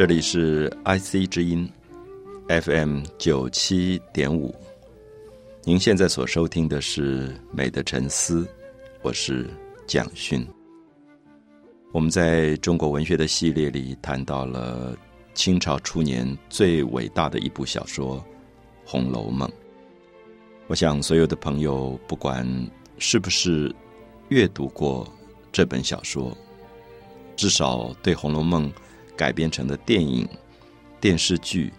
这里是 IC 之音 FM 九七点五，您现在所收听的是《美的沉思》，我是蒋勋。我们在中国文学的系列里谈到了清朝初年最伟大的一部小说《红楼梦》。我想，所有的朋友不管是不是阅读过这本小说，至少对《红楼梦》改编成的电影、电视剧，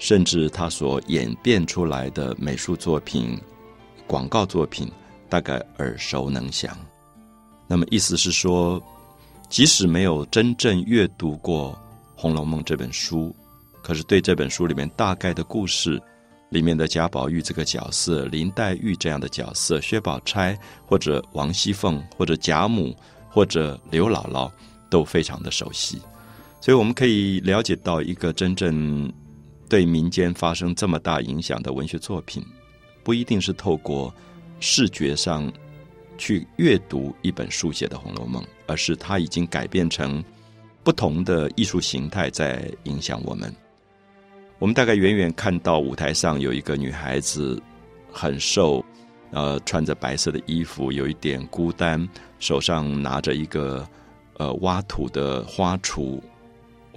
甚至他所演变出来的美术作品、广告作品，大概耳熟能详。那么，意思是说，即使没有真正阅读过《红楼梦》这本书，可是对这本书里面大概的故事。里面的贾宝玉这个角色，林黛玉这样的角色，薛宝钗或者王熙凤或者贾母或者刘姥姥都非常的熟悉，所以我们可以了解到一个真正对民间发生这么大影响的文学作品，不一定是透过视觉上去阅读一本书写的《红楼梦》，而是它已经改变成不同的艺术形态在影响我们。我们大概远远看到舞台上有一个女孩子，很瘦，呃，穿着白色的衣服，有一点孤单，手上拿着一个呃挖土的花锄，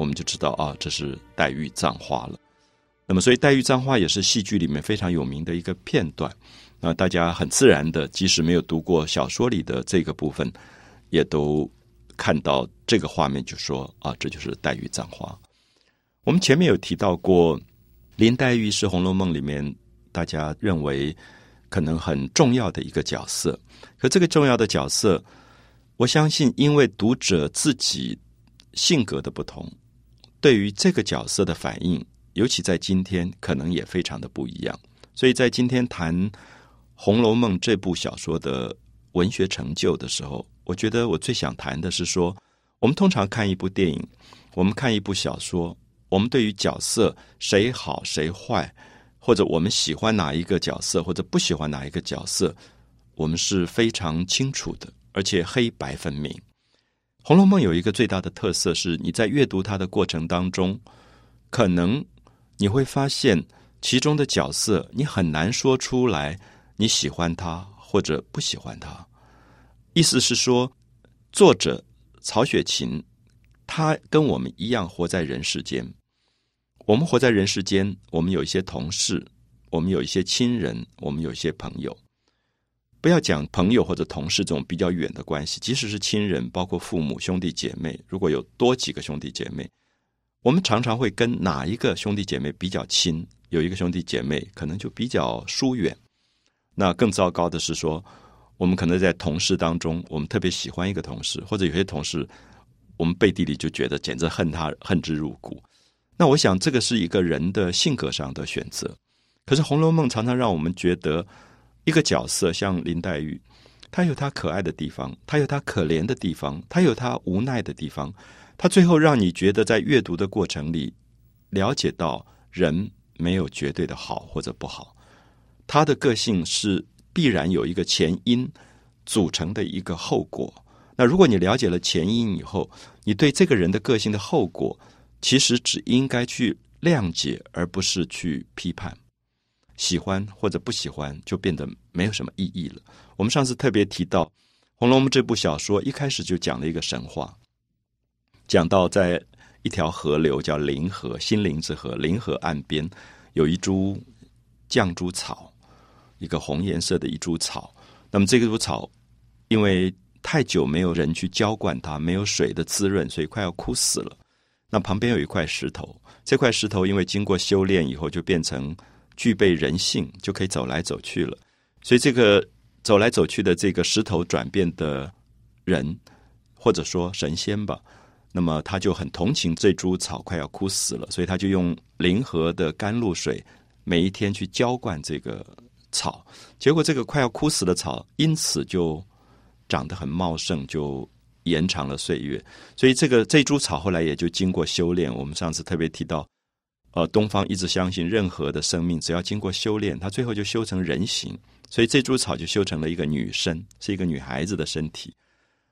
我们就知道啊，这是黛玉葬花了。那么，所以黛玉葬花也是戏剧里面非常有名的一个片段。那大家很自然的，即使没有读过小说里的这个部分，也都看到这个画面，就说啊，这就是黛玉葬花。我们前面有提到过，林黛玉是《红楼梦》里面大家认为可能很重要的一个角色。可这个重要的角色，我相信因为读者自己性格的不同，对于这个角色的反应，尤其在今天，可能也非常的不一样。所以在今天谈《红楼梦》这部小说的文学成就的时候，我觉得我最想谈的是说，我们通常看一部电影，我们看一部小说。我们对于角色谁好谁坏，或者我们喜欢哪一个角色，或者不喜欢哪一个角色，我们是非常清楚的，而且黑白分明。《红楼梦》有一个最大的特色是，你在阅读它的过程当中，可能你会发现其中的角色，你很难说出来你喜欢他或者不喜欢他。意思是说，作者曹雪芹他跟我们一样活在人世间。我们活在人世间，我们有一些同事，我们有一些亲人，我们有一些朋友。不要讲朋友或者同事这种比较远的关系，即使是亲人，包括父母、兄弟姐妹，如果有多几个兄弟姐妹，我们常常会跟哪一个兄弟姐妹比较亲，有一个兄弟姐妹可能就比较疏远。那更糟糕的是说，我们可能在同事当中，我们特别喜欢一个同事，或者有些同事，我们背地里就觉得简直恨他，恨之入骨。那我想，这个是一个人的性格上的选择。可是《红楼梦》常常让我们觉得，一个角色像林黛玉，她有她可爱的地方，她有她可怜的地方，她有她无奈的地方。她最后让你觉得，在阅读的过程里，了解到人没有绝对的好或者不好。她的个性是必然有一个前因组成的一个后果。那如果你了解了前因以后，你对这个人的个性的后果。其实只应该去谅解，而不是去批判。喜欢或者不喜欢，就变得没有什么意义了。我们上次特别提到《红楼梦》这部小说，一开始就讲了一个神话，讲到在一条河流叫灵河，心灵之河，灵河岸边有一株绛珠草，一个红颜色的一株草。那么这株草因为太久没有人去浇灌它，没有水的滋润，所以快要枯死了。那旁边有一块石头，这块石头因为经过修炼以后，就变成具备人性，就可以走来走去了。所以这个走来走去的这个石头转变的人，或者说神仙吧，那么他就很同情这株草快要枯死了，所以他就用灵河的甘露水每一天去浇灌这个草。结果这个快要枯死的草，因此就长得很茂盛，就。延长了岁月，所以这个这株草后来也就经过修炼。我们上次特别提到，呃，东方一直相信任何的生命只要经过修炼，它最后就修成人形。所以这株草就修成了一个女身，是一个女孩子的身体。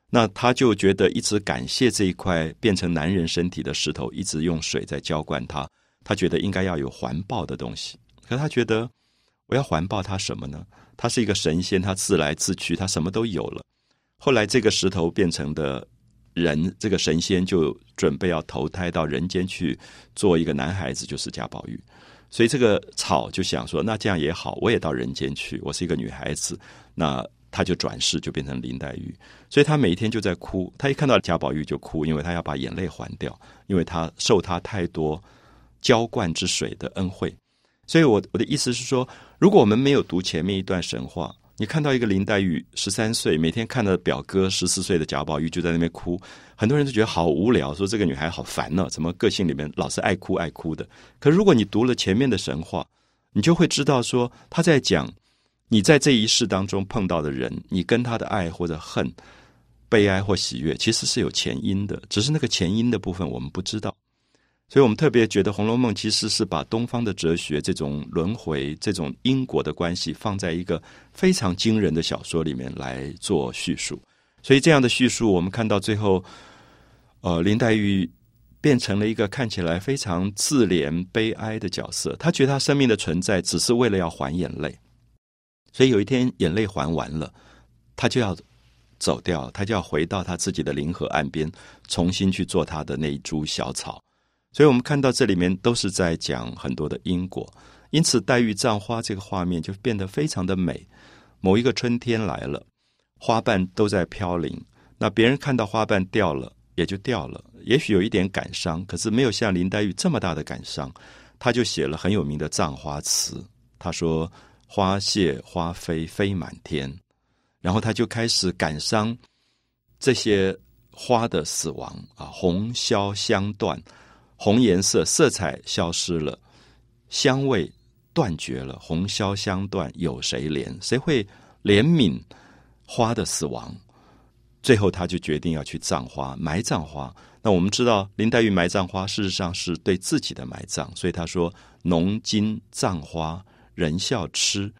那他就觉得一直感谢这一块变成男人身体的石头，一直用水在浇灌他。他觉得应该要有环抱的东西，可他觉得我要环抱他什么呢？他是一个神仙，他自来自去，他什么都有了。后来这个石头变成的人，这个神仙就准备要投胎到人间去做一个男孩子，就是贾宝玉。所以这个草就想说，那这样也好，我也到人间去，我是一个女孩子，那。他就转世，就变成林黛玉，所以他每天就在哭。他一看到贾宝玉就哭，因为他要把眼泪还掉，因为他受他太多浇灌之水的恩惠。所以，我我的意思是说，如果我们没有读前面一段神话，你看到一个林黛玉十三岁，每天看到表哥十四岁的贾宝玉就在那边哭，很多人都觉得好无聊，说这个女孩好烦呢，怎么个性里面老是爱哭爱哭的？可如果你读了前面的神话，你就会知道说他在讲。你在这一世当中碰到的人，你跟他的爱或者恨、悲哀或喜悦，其实是有前因的，只是那个前因的部分我们不知道。所以我们特别觉得《红楼梦》其实是把东方的哲学、这种轮回、这种因果的关系，放在一个非常惊人的小说里面来做叙述。所以这样的叙述，我们看到最后，呃，林黛玉变成了一个看起来非常自怜悲哀的角色。她觉得她生命的存在只是为了要还眼泪。所以有一天眼泪还完了，他就要走掉，他就要回到他自己的灵河岸边，重新去做他的那一株小草。所以我们看到这里面都是在讲很多的因果，因此黛玉葬花这个画面就变得非常的美。某一个春天来了，花瓣都在飘零，那别人看到花瓣掉了也就掉了，也许有一点感伤，可是没有像林黛玉这么大的感伤。他就写了很有名的葬花词，他说。花谢花飞飞满天，然后他就开始感伤这些花的死亡啊，红消香断，红颜色色彩消失了，香味断绝了，红消香断，有谁怜？谁会怜悯花的死亡？最后他就决定要去葬花，埋葬花。那我们知道林黛玉埋葬花，事实上是对自己的埋葬，所以他说：“浓金葬花。”人笑痴，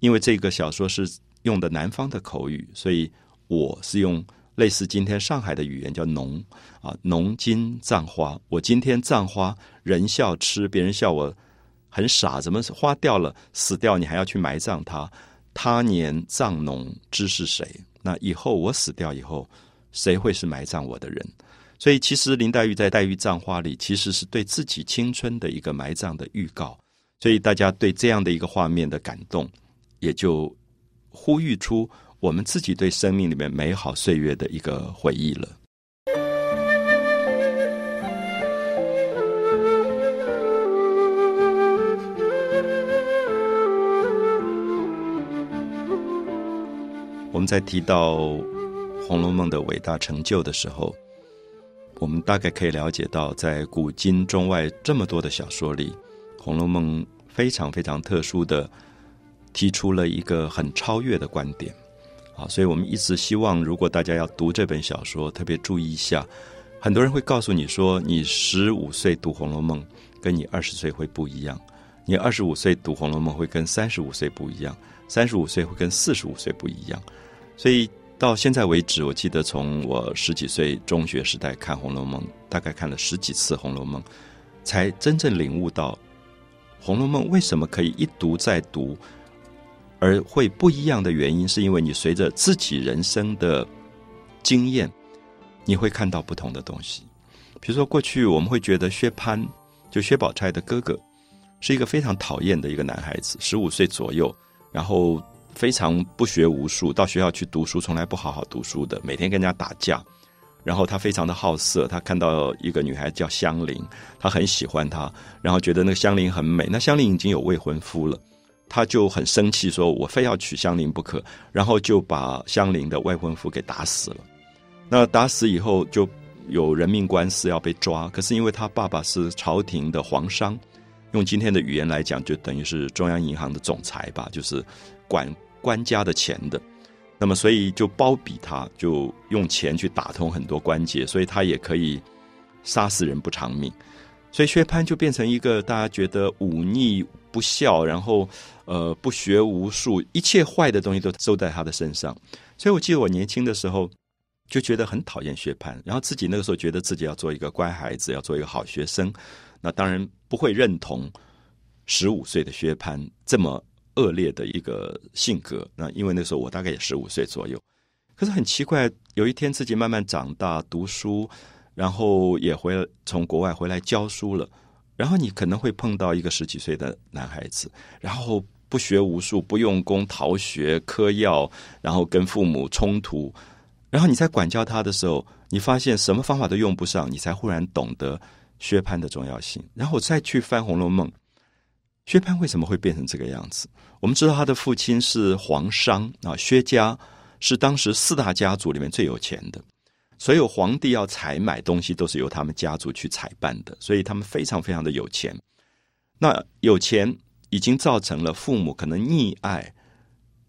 因为这个小说是用的南方的口语，所以我是用类似今天上海的语言叫“浓”啊，“浓金葬花”。我今天葬花，人笑痴，别人笑我很傻，怎么花掉了死掉，你还要去埋葬它？他年葬侬知是谁？那以后我死掉以后，谁会是埋葬我的人？所以，其实林黛玉在《黛玉葬花》里，其实是对自己青春的一个埋葬的预告。所以大家对这样的一个画面的感动，也就呼吁出我们自己对生命里面美好岁月的一个回忆了。我们在提到《红楼梦》的伟大成就的时候，我们大概可以了解到，在古今中外这么多的小说里，《红楼梦》。非常非常特殊的提出了一个很超越的观点，啊，所以我们一直希望，如果大家要读这本小说，特别注意一下。很多人会告诉你说，你十五岁读《红楼梦》，跟你二十岁会不一样；你二十五岁读《红楼梦》会跟三十五岁不一样，三十五岁会跟四十五岁不一样。所以到现在为止，我记得从我十几岁中学时代看《红楼梦》，大概看了十几次《红楼梦》，才真正领悟到。《红楼梦》为什么可以一读再读，而会不一样的原因，是因为你随着自己人生的经验，你会看到不同的东西。比如说，过去我们会觉得薛蟠，就薛宝钗的哥哥，是一个非常讨厌的一个男孩子，十五岁左右，然后非常不学无术，到学校去读书从来不好好读书的，每天跟人家打架。然后他非常的好色，他看到一个女孩叫香菱，他很喜欢她，然后觉得那个香菱很美。那香菱已经有未婚夫了，他就很生气，说我非要娶香菱不可，然后就把香菱的未婚夫给打死了。那打死以后就有人命官司要被抓，可是因为他爸爸是朝廷的皇商，用今天的语言来讲，就等于是中央银行的总裁吧，就是管官家的钱的。那么，所以就包庇他，就用钱去打通很多关节，所以他也可以杀死人不偿命。所以薛蟠就变成一个大家觉得忤逆不孝，然后呃不学无术，一切坏的东西都收在他的身上。所以我记得我年轻的时候就觉得很讨厌薛蟠，然后自己那个时候觉得自己要做一个乖孩子，要做一个好学生，那当然不会认同十五岁的薛蟠这么恶劣的一个性格。那因为那时候我大概也十五岁左右，可是很奇怪，有一天自己慢慢长大，读书，然后也回从国外回来教书了，然后你可能会碰到一个十几岁的男孩子，然后不学无术，不用功，逃学、嗑药，然后跟父母冲突。然后你在管教他的时候，你发现什么方法都用不上，你才忽然懂得薛蟠的重要性。然后再去翻《红楼梦》，薛蟠为什么会变成这个样子？我们知道他的父亲是皇商啊，薛家是当时四大家族里面最有钱的，所有皇帝要采买东西都是由他们家族去采办的，所以他们非常非常的有钱。那有钱已经造成了父母可能溺爱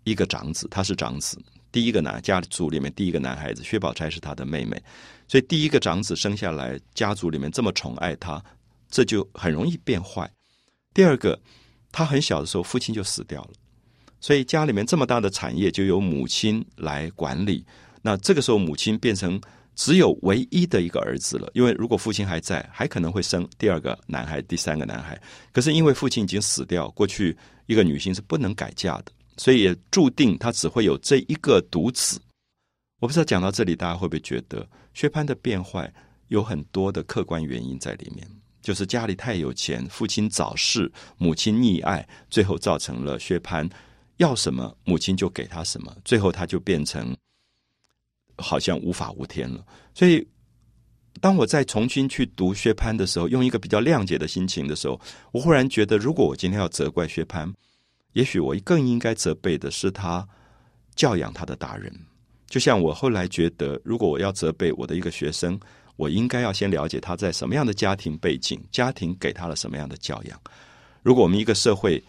一个长子，他是长子。第一个男家族里面第一个男孩子薛宝钗是他的妹妹，所以第一个长子生下来，家族里面这么宠爱他，这就很容易变坏。第二个，他很小的时候父亲就死掉了，所以家里面这么大的产业就由母亲来管理。那这个时候母亲变成只有唯一的一个儿子了，因为如果父亲还在，还可能会生第二个男孩、第三个男孩。可是因为父亲已经死掉，过去一个女性是不能改嫁的。所以也注定他只会有这一个独子。我不知道讲到这里，大家会不会觉得薛蟠的变坏有很多的客观原因在里面？就是家里太有钱，父亲早逝，母亲溺爱，最后造成了薛蟠要什么母亲就给他什么，最后他就变成好像无法无天了。所以，当我再重新去读薛蟠的时候，用一个比较谅解的心情的时候，我忽然觉得，如果我今天要责怪薛蟠。也许我更应该责备的是他教养他的大人，就像我后来觉得，如果我要责备我的一个学生，我应该要先了解他在什么样的家庭背景，家庭给他了什么样的教养。如果我们一个社会，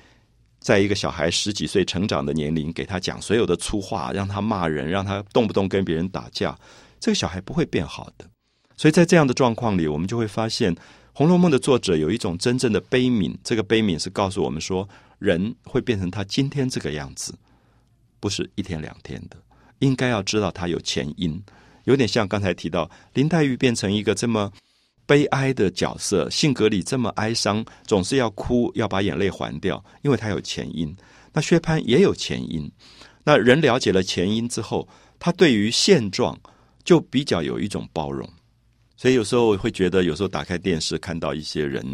在一个小孩十几岁成长的年龄，给他讲所有的粗话，让他骂人，让他动不动跟别人打架，这个小孩不会变好的。所以在这样的状况里，我们就会发现，《红楼梦》的作者有一种真正的悲悯，这个悲悯是告诉我们说。人会变成他今天这个样子，不是一天两天的。应该要知道他有前因，有点像刚才提到林黛玉变成一个这么悲哀的角色，性格里这么哀伤，总是要哭，要把眼泪还掉，因为他有前因。那薛蟠也有前因。那人了解了前因之后，他对于现状就比较有一种包容。所以有时候会觉得，有时候打开电视看到一些人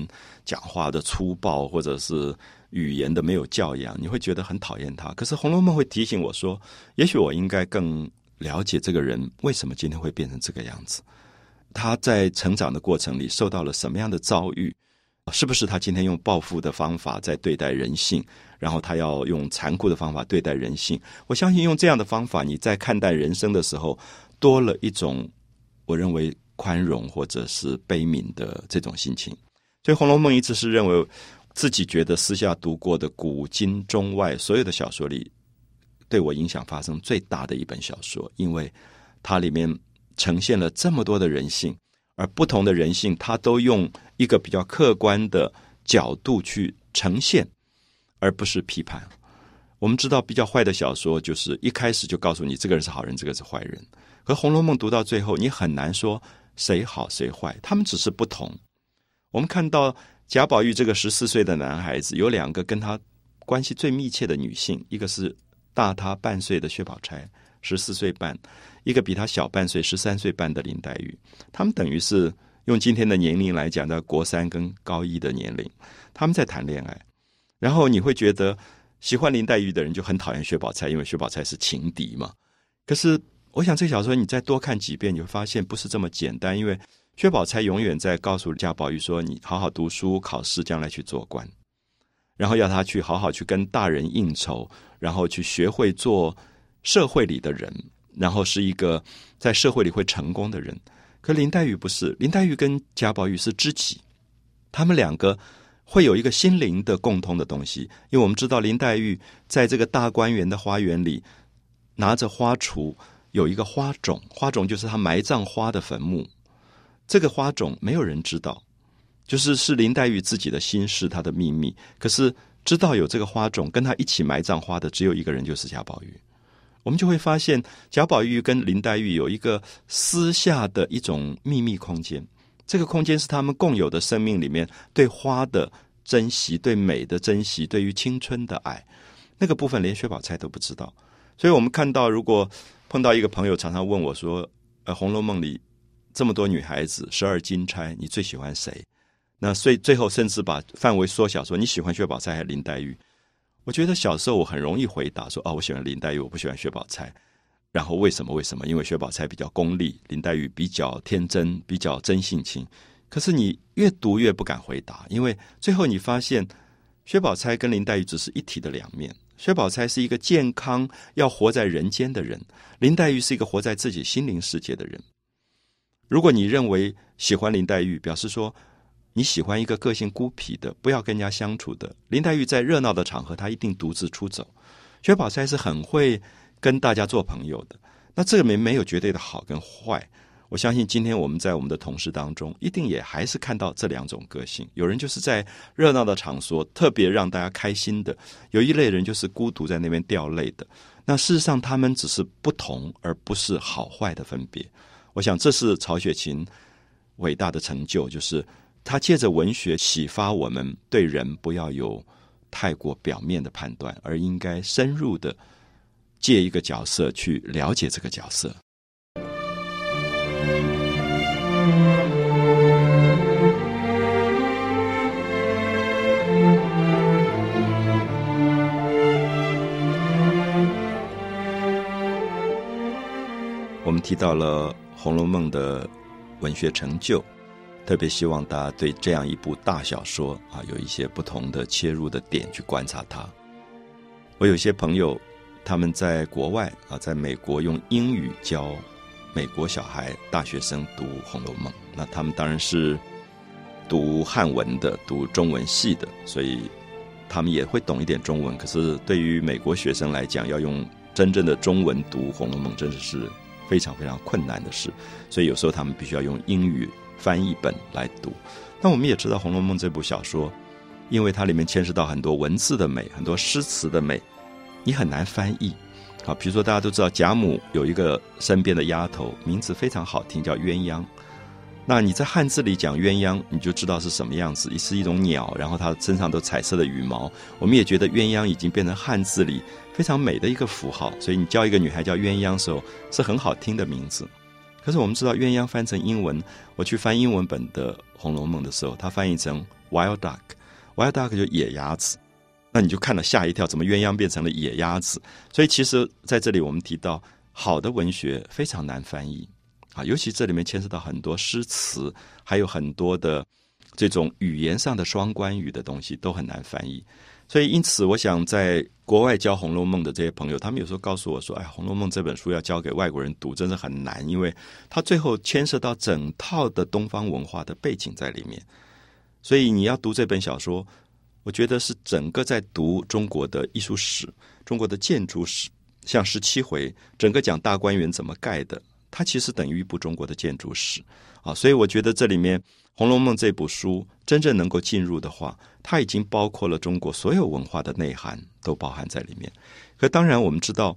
讲话的粗暴，或者是。语言的没有教养，你会觉得很讨厌他。可是《红楼梦》会提醒我说，也许我应该更了解这个人为什么今天会变成这个样子。他在成长的过程里受到了什么样的遭遇？是不是他今天用报复的方法在对待人性？然后他要用残酷的方法对待人性？我相信用这样的方法，你在看待人生的时候，多了一种我认为宽容或者是悲悯的这种心情。所以《红楼梦》一直是认为。自己觉得私下读过的古今中外所有的小说里，对我影响发生最大的一本小说，因为它里面呈现了这么多的人性，而不同的人性，它都用一个比较客观的角度去呈现，而不是批判。我们知道，比较坏的小说就是一开始就告诉你这个人是好人，这个是坏人。可《红楼梦》读到最后，你很难说谁好谁坏，他们只是不同。我们看到。贾宝玉这个十四岁的男孩子，有两个跟他关系最密切的女性，一个是大他半岁的薛宝钗，十四岁半；一个比他小半岁，十三岁半的林黛玉。他们等于是用今天的年龄来讲，在国三跟高一的年龄，他们在谈恋爱。然后你会觉得喜欢林黛玉的人就很讨厌薛宝钗，因为薛宝钗是情敌嘛。可是我想这小说你再多看几遍，你会发现不是这么简单，因为。薛宝钗永远在告诉贾宝玉说：“你好好读书，考试，将来去做官。”然后要他去好好去跟大人应酬，然后去学会做社会里的人，然后是一个在社会里会成功的人。可林黛玉不是，林黛玉跟贾宝玉是知己，他们两个会有一个心灵的共通的东西。因为我们知道林黛玉在这个大观园的花园里拿着花锄，有一个花种，花种就是他埋葬花的坟墓。这个花种没有人知道，就是是林黛玉自己的心事，她的秘密。可是知道有这个花种，跟她一起埋葬花的只有一个人，就是贾宝玉。我们就会发现贾宝玉跟林黛玉有一个私下的一种秘密空间。这个空间是他们共有的生命里面对花的珍惜、对美的珍惜、对于青春的爱。那个部分连薛宝钗都不知道。所以我们看到，如果碰到一个朋友常常问我说：“呃，《红楼梦》里这么多女孩子，十二金钗，你最喜欢谁？”那所以最后甚至把范围缩小，说你喜欢薛宝钗还是林黛玉？我觉得小时候我很容易回答说：“哦，我喜欢林黛玉，我不喜欢薛宝钗。”然后为什么？为什么？因为薛宝钗比较功利，林黛玉比较天真，比较真性情。可是你越读越不敢回答，因为最后你发现薛宝钗跟林黛玉只是一体的两面。薛宝钗是一个健康要活在人间的人，林黛玉是一个活在自己心灵世界的人。如果你认为喜欢林黛玉，表示说。你喜欢一个个性孤僻的，不要跟人家相处的。林黛玉在热闹的场合，她一定独自出走。薛宝钗是很会跟大家做朋友的。那这个没没有绝对的好跟坏。我相信今天我们在我们的同事当中，一定也还是看到这两种个性。有人就是在热闹的场所特别让大家开心的，有一类人就是孤独在那边掉泪的。那事实上，他们只是不同，而不是好坏的分别。我想这是曹雪芹伟大的成就，就是。他借着文学启发我们，对人不要有太过表面的判断，而应该深入的借一个角色去了解这个角色。我们提到了《红楼梦》的文学成就。特别希望大家对这样一部大小说啊，有一些不同的切入的点去观察它。我有些朋友，他们在国外啊，在美国用英语教美国小孩、大学生读《红楼梦》，那他们当然是读汉文的、读中文系的，所以他们也会懂一点中文。可是对于美国学生来讲，要用真正的中文读《红楼梦》，真的是非常非常困难的事。所以有时候他们必须要用英语。翻译本来读，那我们也知道《红楼梦》这部小说，因为它里面牵涉到很多文字的美，很多诗词的美，你很难翻译。好，比如说大家都知道贾母有一个身边的丫头，名字非常好听，叫鸳鸯。那你在汉字里讲鸳鸯，你就知道是什么样子，是一种鸟，然后它身上都彩色的羽毛。我们也觉得鸳鸯已经变成汉字里非常美的一个符号，所以你叫一个女孩叫鸳鸯的时候，是很好听的名字。可是我们知道鸳鸯翻成英文，我去翻英文本的《红楼梦》的时候，它翻译成 wild duck，wild duck 就野鸭子，那你就看了吓一跳，怎么鸳鸯变成了野鸭子？所以其实在这里我们提到，好的文学非常难翻译啊，尤其这里面牵涉到很多诗词，还有很多的这种语言上的双关语的东西都很难翻译。所以，因此，我想在国外教《红楼梦》的这些朋友，他们有时候告诉我说：“哎，《红楼梦》这本书要教给外国人读，真的很难，因为它最后牵涉到整套的东方文化的背景在里面。所以，你要读这本小说，我觉得是整个在读中国的艺术史、中国的建筑史，像十七回，整个讲大观园怎么盖的，它其实等于一部中国的建筑史啊。所以，我觉得这里面。《红楼梦》这部书真正能够进入的话，它已经包括了中国所有文化的内涵，都包含在里面。可当然，我们知道《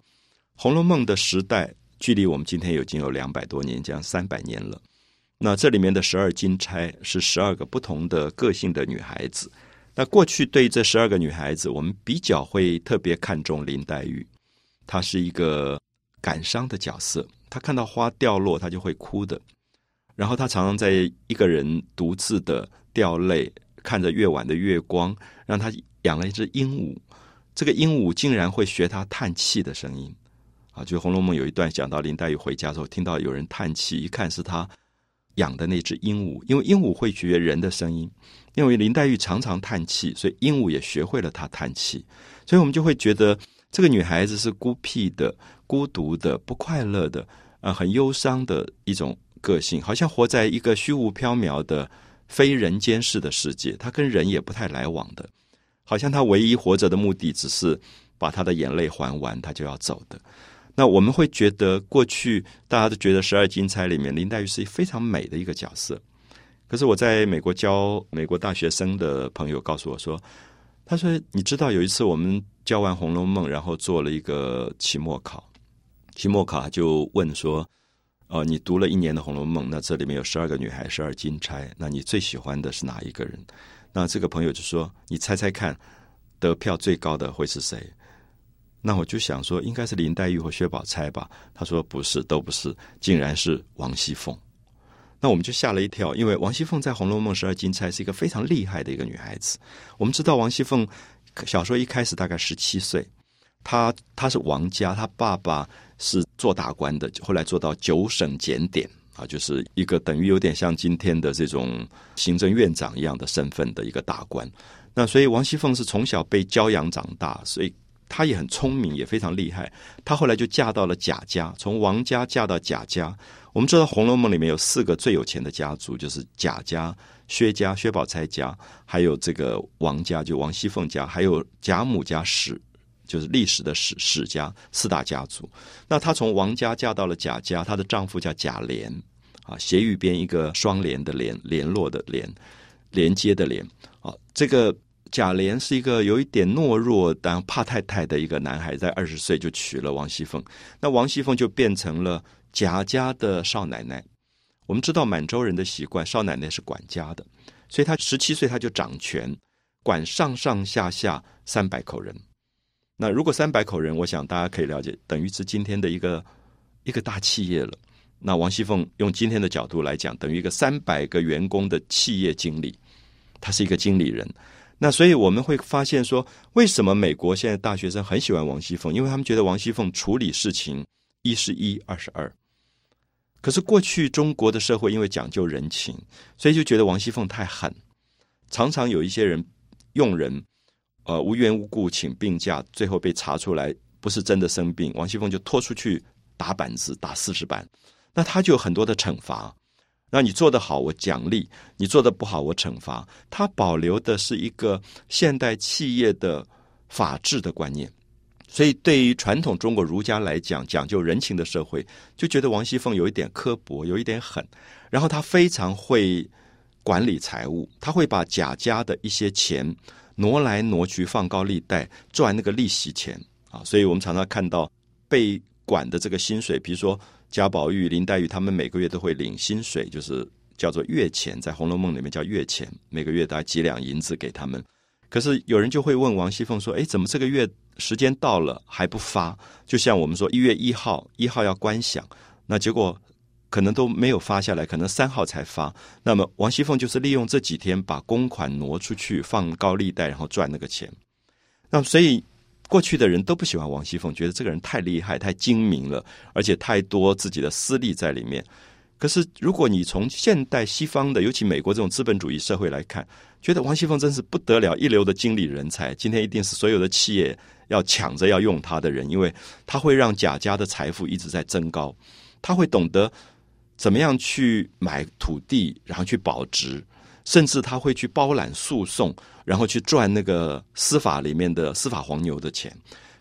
红楼梦》的时代距离我们今天已经有两百多年，将三百年了。那这里面的十二金钗是十二个不同的个性的女孩子。那过去对这十二个女孩子，我们比较会特别看重林黛玉，她是一个感伤的角色，她看到花掉落，她就会哭的。然后他常常在一个人独自的掉泪，看着夜晚的月光，让他养了一只鹦鹉。这个鹦鹉竟然会学他叹气的声音，啊！就《红楼梦》有一段讲到林黛玉回家之后，听到有人叹气，一看是他养的那只鹦鹉，因为鹦鹉会学人的声音。因为林黛玉常常叹气，所以鹦鹉也学会了他叹气。所以我们就会觉得这个女孩子是孤僻的、孤独的、不快乐的，呃，很忧伤的一种。个性好像活在一个虚无缥缈的非人间式的世界，他跟人也不太来往的，好像他唯一活着的目的只是把他的眼泪还完，他就要走的。那我们会觉得，过去大家都觉得十二金钗里面林黛玉是非常美的一个角色。可是我在美国教美国大学生的朋友告诉我说，他说你知道有一次我们教完《红楼梦》，然后做了一个期末考，期末考就问说：“哦，你读了一年的《红楼梦》，那这里面有十二个女孩，十二金钗，那你最喜欢的是哪一个人？”那这个朋友就说：“你猜猜看，得票最高的会是谁？”那我就想说，应该是林黛玉或薛宝钗吧。他说：“不是，都不是，竟然是王熙凤。”那我们就吓了一跳，因为王熙凤在《红楼梦》十二金钗是一个非常厉害的一个女孩子。我们知道王熙凤小说一开始大概十七岁，她她是王家，她爸爸是做大官的，后来做到九省检点啊，就是一个等于有点像今天的这种行政院长一样的身份的一个大官。那所以王熙凤是从小被教养长大，所以。她也很聪明，也非常厉害。她后来就嫁到了贾家，从王家嫁到贾家。我们知道《红楼梦》里面有四个最有钱的家族，就是贾家、薛家、薛宝钗家，还有这个王家，就王熙凤家，还有贾母家史，就是历史的史史家四大家族。那她从王家嫁到了贾家，她的丈夫叫贾琏，啊，斜玉边一个双联的联，联络的联，连接的连，啊，这个。贾琏是一个有一点懦弱但怕太太的一个男孩，在二十岁就娶了王熙凤，那王熙凤就变成了贾家的少奶奶。我们知道满洲人的习惯，少奶奶是管家的，所以她十七岁她就掌权，管上上下下三百口人。那如果三百口人，我想大家可以了解，等于是今天的一个一个大企业了。那王熙凤用今天的角度来讲，等于一个三百个员工的企业经理，他是一个经理人。那所以我们会发现说，为什么美国现在大学生很喜欢王熙凤？因为他们觉得王熙凤处理事情一是一，二是二。可是过去中国的社会因为讲究人情，所以就觉得王熙凤太狠，常常有一些人用人，呃无缘无故请病假，最后被查出来不是真的生病，王熙凤就拖出去打板子，打四十板，那他就有很多的惩罚。那你做得好，我奖励；你做的不好，我惩罚。他保留的是一个现代企业的法治的观念，所以对于传统中国儒家来讲，讲究人情的社会，就觉得王熙凤有一点刻薄，有一点狠。然后他非常会管理财务，他会把贾家的一些钱挪来挪去，放高利贷赚那个利息钱啊。所以我们常常看到被管的这个薪水，比如说。贾宝玉、林黛玉他们每个月都会领薪水，就是叫做月钱，在《红楼梦》里面叫月钱，每个月大概几两银子给他们。可是有人就会问王熙凤说：“哎，怎么这个月时间到了还不发？就像我们说一月一号一号要观想，那结果可能都没有发下来，可能三号才发。那么王熙凤就是利用这几天把公款挪出去放高利贷，然后赚那个钱。那所以。”过去的人都不喜欢王熙凤，觉得这个人太厉害、太精明了，而且太多自己的私利在里面。可是，如果你从现代西方的，尤其美国这种资本主义社会来看，觉得王熙凤真是不得了，一流的经理人才。今天一定是所有的企业要抢着要用他的人，因为他会让贾家的财富一直在增高，他会懂得怎么样去买土地，然后去保值。甚至他会去包揽诉讼，然后去赚那个司法里面的司法黄牛的钱。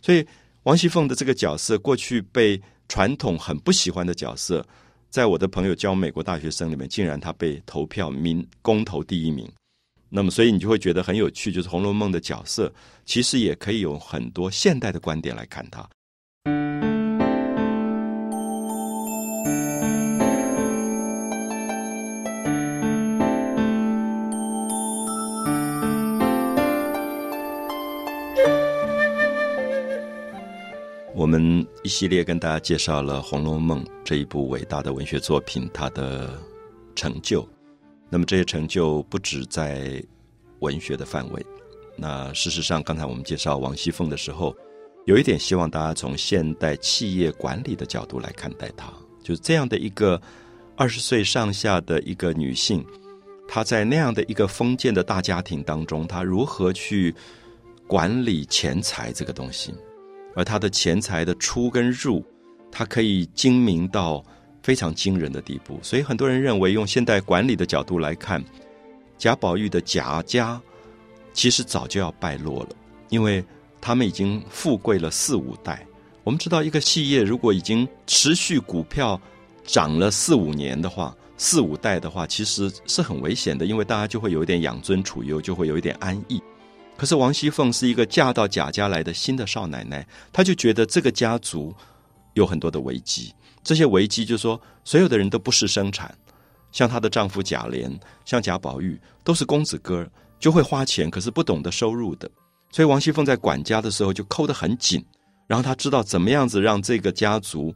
所以王熙凤的这个角色，过去被传统很不喜欢的角色，在我的朋友教美国大学生里面，竟然他被投票民公投第一名。那么，所以你就会觉得很有趣，就是《红楼梦》的角色，其实也可以有很多现代的观点来看它。我们一系列跟大家介绍了《红楼梦》这一部伟大的文学作品，它的成就。那么这些成就不止在文学的范围。那事实上，刚才我们介绍王熙凤的时候，有一点希望大家从现代企业管理的角度来看待她。就是这样的一个二十岁上下的一个女性，她在那样的一个封建的大家庭当中，她如何去管理钱财这个东西？而他的钱财的出跟入，他可以精明到非常惊人的地步。所以很多人认为，用现代管理的角度来看，贾宝玉的贾家其实早就要败落了，因为他们已经富贵了四五代。我们知道，一个企业如果已经持续股票涨了四五年的话，四五代的话，其实是很危险的，因为大家就会有一点养尊处优，就会有一点安逸。可是王熙凤是一个嫁到贾家来的新的少奶奶，她就觉得这个家族有很多的危机。这些危机就是说，所有的人都不是生产，像她的丈夫贾琏，像贾宝玉，都是公子哥，就会花钱，可是不懂得收入的。所以王熙凤在管家的时候就抠得很紧，然后她知道怎么样子让这个家族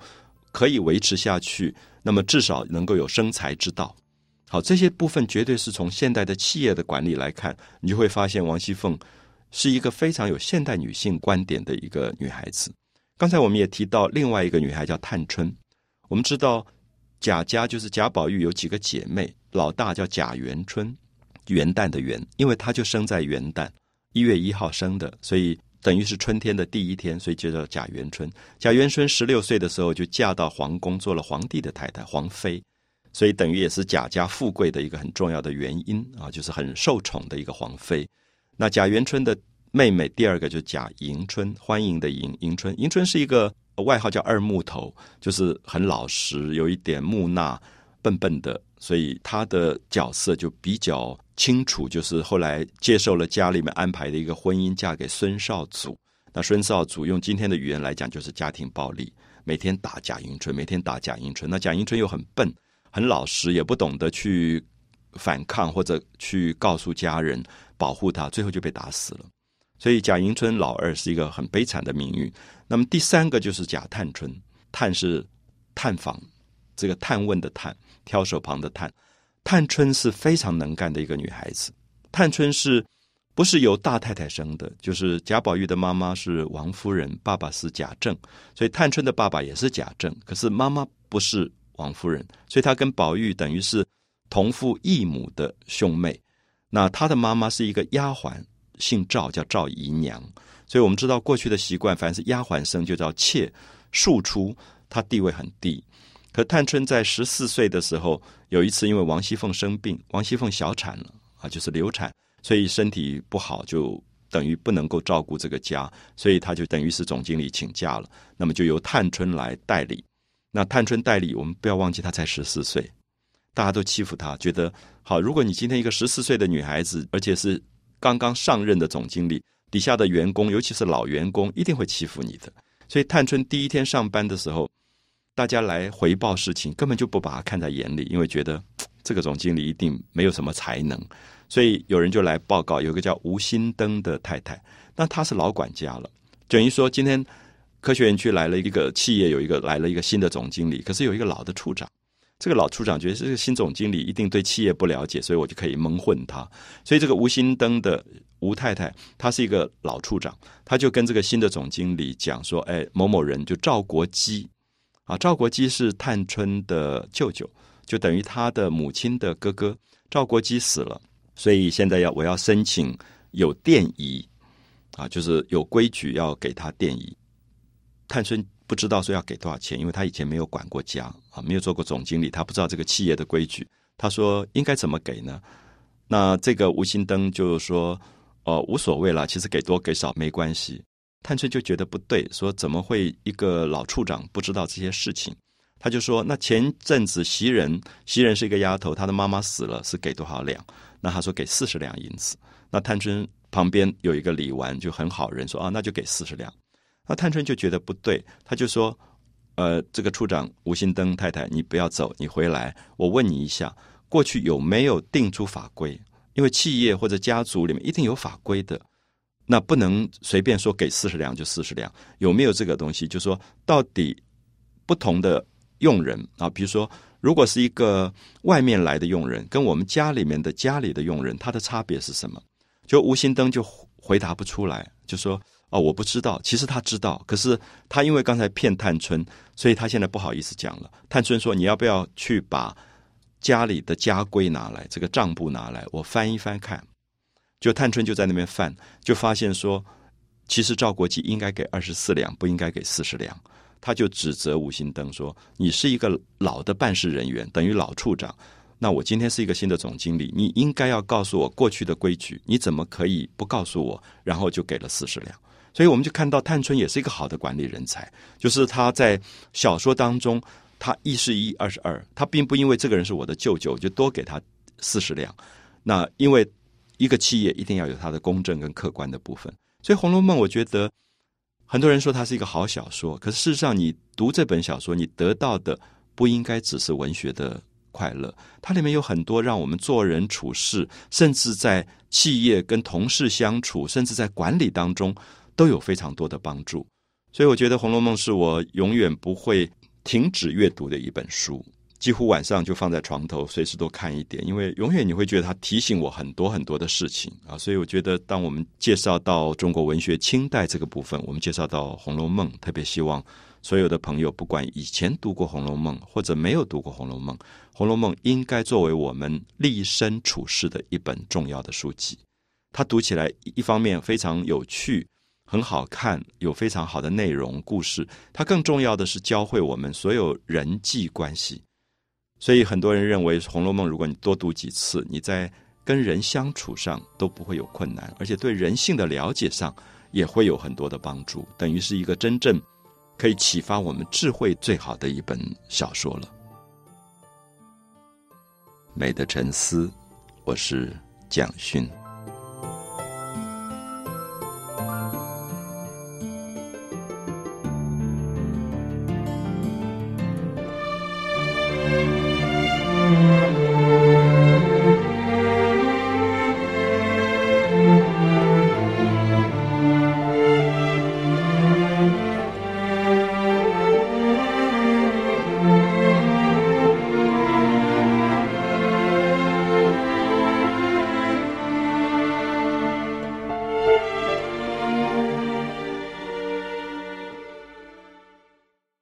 可以维持下去，那么至少能够有生财之道。好，这些部分绝对是从现代的企业的管理来看，你就会发现王熙凤是一个非常有现代女性观点的一个女孩子。刚才我们也提到另外一个女孩叫探春。我们知道贾家就是贾宝玉有几个姐妹，老大叫贾元春，元旦的元，因为她就生在元旦一月一号生的，所以等于是春天的第一天，所以就叫贾元春。贾元春十六岁的时候就嫁到皇宫，做了皇帝的太太，皇妃。所以等于也是贾家富贵的一个很重要的原因啊，就是很受宠的一个皇妃。那贾元春的妹妹第二个就是贾迎春，欢迎的迎迎春。迎春是一个外号叫二木头，就是很老实，有一点木讷、笨笨的，所以她的角色就比较清楚。就是后来接受了家里面安排的一个婚姻，嫁给孙少祖。那孙少祖用今天的语言来讲，就是家庭暴力，每天打贾迎春，每天打贾迎春。那贾迎春又很笨。很老实，也不懂得去反抗或者去告诉家人保护他，最后就被打死了。所以贾迎春老二是一个很悲惨的命运。那么第三个就是贾探春，探是探访，这个探问的探，挑手旁的探。探春是非常能干的一个女孩子。探春是不是由大太太生的？就是贾宝玉的妈妈是王夫人，爸爸是贾政，所以探春的爸爸也是贾政，可是妈妈不是。王夫人，所以她跟宝玉等于是同父异母的兄妹。那她的妈妈是一个丫鬟，姓赵，叫赵姨娘。所以我们知道过去的习惯，凡是丫鬟生就叫妾，庶出，她地位很低。可探春在十四岁的时候，有一次因为王熙凤生病，王熙凤小产了啊，就是流产，所以身体不好，就等于不能够照顾这个家，所以她就等于是总经理请假了，那么就由探春来代理。那探春代理，我们不要忘记，她才十四岁，大家都欺负她，觉得好。如果你今天一个十四岁的女孩子，而且是刚刚上任的总经理，底下的员工，尤其是老员工，一定会欺负你的。所以探春第一天上班的时候，大家来回报事情，根本就不把她看在眼里，因为觉得这个总经理一定没有什么才能。所以有人就来报告，有个叫吴新登的太太，那她是老管家了，等于说今天。科学园区来了一个企业，有一个来了一个新的总经理，可是有一个老的处长。这个老处长觉得这个新总经理一定对企业不了解，所以我就可以蒙混他。所以这个吴新登的吴太太，她是一个老处长，他就跟这个新的总经理讲说：“哎，某某人就赵国基啊，赵国基是探春的舅舅，就等于他的母亲的哥哥。赵国基死了，所以现在要我要申请有电仪啊，就是有规矩要给他电仪。”探春不知道说要给多少钱，因为他以前没有管过家啊，没有做过总经理，他不知道这个企业的规矩。他说应该怎么给呢？那这个吴心登就说：“哦，无所谓了，其实给多给少没关系。”探春就觉得不对，说怎么会一个老处长不知道这些事情？他就说：“那前阵子袭人，袭人是一个丫头，她的妈妈死了，是给多少两？那他说给四十两银子。那探春旁边有一个李纨，就很好人，说啊，那就给四十两。”那探春就觉得不对，他就说：“呃，这个处长吴心登太太，你不要走，你回来，我问你一下，过去有没有定出法规？因为企业或者家族里面一定有法规的，那不能随便说给四十两就四十两，有没有这个东西？就说到底不同的佣人啊，比如说，如果是一个外面来的佣人，跟我们家里面的家里的佣人，他的差别是什么？就吴心登就回答不出来，就说。”哦，我不知道。其实他知道，可是他因为刚才骗探春，所以他现在不好意思讲了。探春说：“你要不要去把家里的家规拿来，这个账簿拿来，我翻一翻看。”就探春就在那边翻，就发现说，其实赵国基应该给二十四两，不应该给四十两。他就指责吴心登说：“你是一个老的办事人员，等于老处长。那我今天是一个新的总经理，你应该要告诉我过去的规矩。你怎么可以不告诉我？然后就给了四十两。”所以我们就看到探春也是一个好的管理人才，就是他在小说当中，他一是一，二是二，他并不因为这个人是我的舅舅就多给他四十两。那因为一个企业一定要有它的公正跟客观的部分，所以《红楼梦》我觉得很多人说它是一个好小说，可是事实上，你读这本小说，你得到的不应该只是文学的快乐，它里面有很多让我们做人处事，甚至在企业跟同事相处，甚至在管理当中，都有非常多的帮助。所以，我觉得《红楼梦》是我永远不会停止阅读的一本书。几乎晚上就放在床头，随时都看一点，因为永远你会觉得它提醒我很多很多的事情啊。所以我觉得，当我们介绍到中国文学清代这个部分，我们介绍到《红楼梦》，特别希望所有的朋友，不管以前读过《红楼梦》或者没有读过《红楼梦》，《红楼梦》应该作为我们立身处世的一本重要的书籍。它读起来一方面非常有趣、很好看，有非常好的内容故事。它更重要的是教会我们所有人际关系。所以很多人认为《红楼梦》，如果你多读几次，你在跟人相处上都不会有困难，而且对人性的了解上也会有很多的帮助，等于是一个真正可以启发我们智慧最好的一本小说了。美的沉思，我是蒋勋。